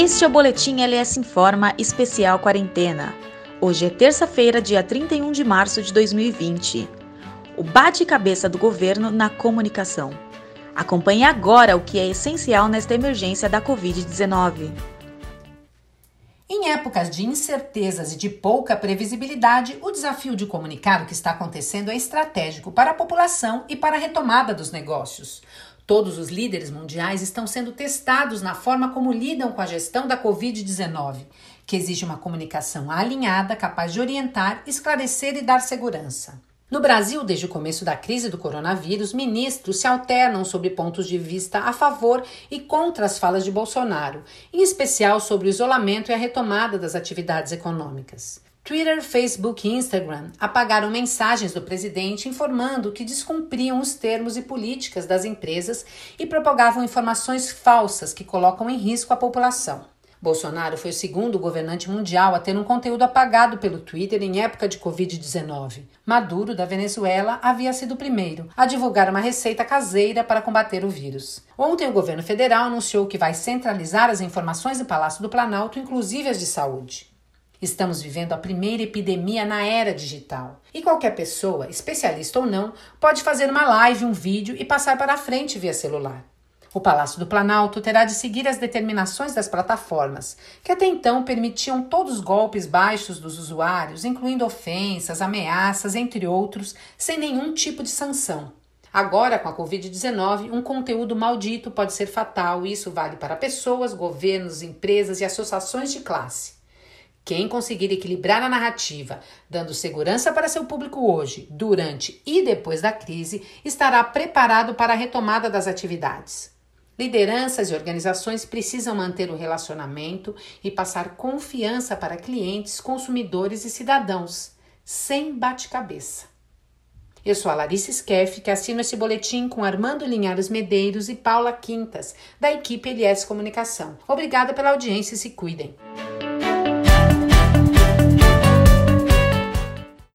Este é o Boletim LS Informa Especial Quarentena. Hoje é terça-feira, dia 31 de março de 2020. O bate-cabeça do governo na comunicação. Acompanhe agora o que é essencial nesta emergência da Covid-19. Em épocas de incertezas e de pouca previsibilidade, o desafio de comunicar o que está acontecendo é estratégico para a população e para a retomada dos negócios. Todos os líderes mundiais estão sendo testados na forma como lidam com a gestão da Covid-19, que exige uma comunicação alinhada, capaz de orientar, esclarecer e dar segurança. No Brasil, desde o começo da crise do coronavírus, ministros se alternam sobre pontos de vista a favor e contra as falas de Bolsonaro, em especial sobre o isolamento e a retomada das atividades econômicas. Twitter, Facebook e Instagram apagaram mensagens do presidente informando que descumpriam os termos e políticas das empresas e propagavam informações falsas que colocam em risco a população. Bolsonaro foi o segundo governante mundial a ter um conteúdo apagado pelo Twitter em época de Covid-19. Maduro, da Venezuela, havia sido o primeiro a divulgar uma receita caseira para combater o vírus. Ontem, o governo federal anunciou que vai centralizar as informações do Palácio do Planalto, inclusive as de saúde. Estamos vivendo a primeira epidemia na era digital. E qualquer pessoa, especialista ou não, pode fazer uma live, um vídeo e passar para a frente via celular. O Palácio do Planalto terá de seguir as determinações das plataformas, que até então permitiam todos os golpes baixos dos usuários, incluindo ofensas, ameaças, entre outros, sem nenhum tipo de sanção. Agora, com a Covid-19, um conteúdo maldito pode ser fatal e isso vale para pessoas, governos, empresas e associações de classe. Quem conseguir equilibrar a narrativa, dando segurança para seu público hoje, durante e depois da crise, estará preparado para a retomada das atividades. Lideranças e organizações precisam manter o relacionamento e passar confiança para clientes, consumidores e cidadãos, sem bate-cabeça. Eu sou a Larissa Skeff, que assino esse boletim com Armando Linhares Medeiros e Paula Quintas, da equipe LS Comunicação. Obrigada pela audiência e se cuidem.